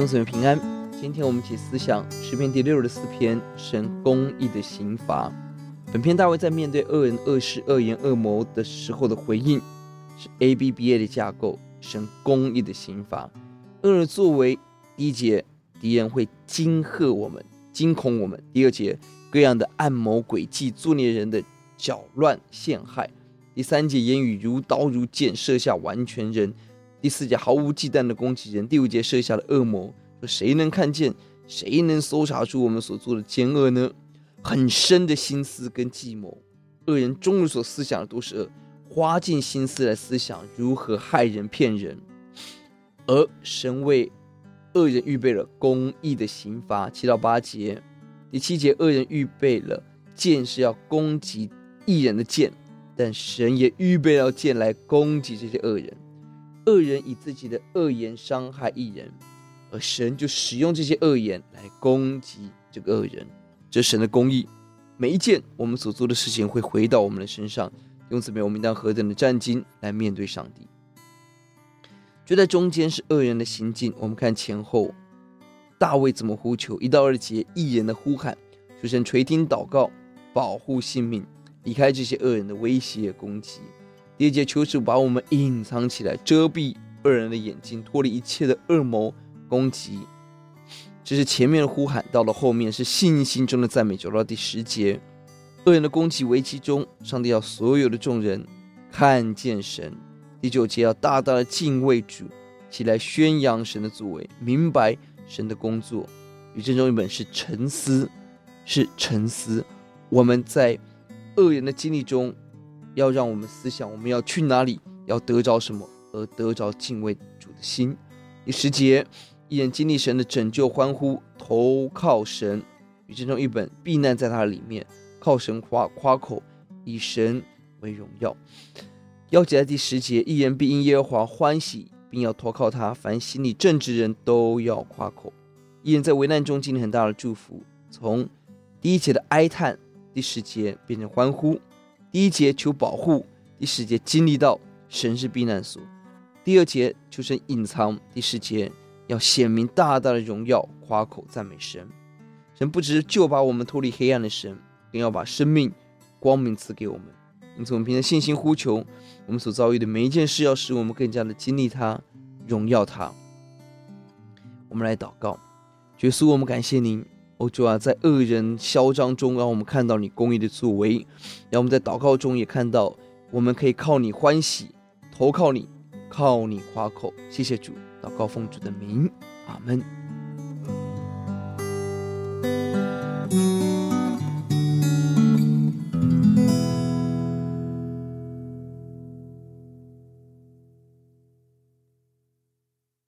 兄姊妹平安。今天我们一起思想诗篇第六十四篇，神公义的刑罚。本篇大卫在面对恶人恶事、恶言恶谋的时候的回应，是 ABBA 的架构，神公义的刑罚。恶人作为第一节，敌人会惊吓我们、惊恐我们；第二节，各样的暗谋诡计、作孽人的搅乱陷害；第三节，言语如刀如剑，设下完全人。第四节毫无忌惮的攻击人，第五节设下了恶魔，说谁能看见，谁能搜查出我们所做的奸恶呢？很深的心思跟计谋，恶人终日所思想的都是恶，花尽心思来思想如何害人骗人，而神为恶人预备了公义的刑罚。七到八节，第七节恶人预备了剑是要攻击义人的剑，但神也预备了剑来攻击这些恶人。恶人以自己的恶言伤害一人，而神就使用这些恶言来攻击这个恶人。这神的公义，每一件我们所做的事情会回到我们的身上。因此，我们应当何等的战兢来面对上帝。就在中间是恶人的行径。我们看前后，大卫怎么呼求？一到二节，一人的呼喊，求神垂听祷告，保护性命，离开这些恶人的威胁攻击。第二节，求主把我们隐藏起来，遮蔽恶人的眼睛，脱离一切的恶谋攻击。这是前面的呼喊，到了后面是信心中的赞美。走到第十节，恶人的攻击危机中，上帝要所有的众人看见神。第九节要大大的敬畏主，起来宣扬神的作为，明白神的工作。与正中一本是沉思，是沉思。我们在恶人的经历中。要让我们思想，我们要去哪里，要得着什么，而得着敬畏主的心。第十节，一人经历神的拯救，欢呼，投靠神。与正中一本，避难在他里面，靠神夸夸口，以神为荣耀。钥节在第十节，一人必因耶和华欢喜，并要投靠他。凡心里正直人都要夸口。一人在危难中经历很大的祝福，从第一节的哀叹，第十节变成欢呼。第一节求保护，第十节经历到神是避难所；第二节求神隐藏，第十节要显明大大的荣耀，夸口赞美神。神不只是救拔我们脱离黑暗的神，更要把生命光明赐给我们。因此，我们凭着信心呼求，我们所遭遇的每一件事，要使我们更加的经历它，荣耀它。我们来祷告，耶稣，我们感谢您。哦，主啊，在恶人嚣张中，让我们看到你公义的作为；让我们在祷告中也看到，我们可以靠你欢喜，投靠你，靠你夸口。谢谢主，祷告奉主的名，阿门。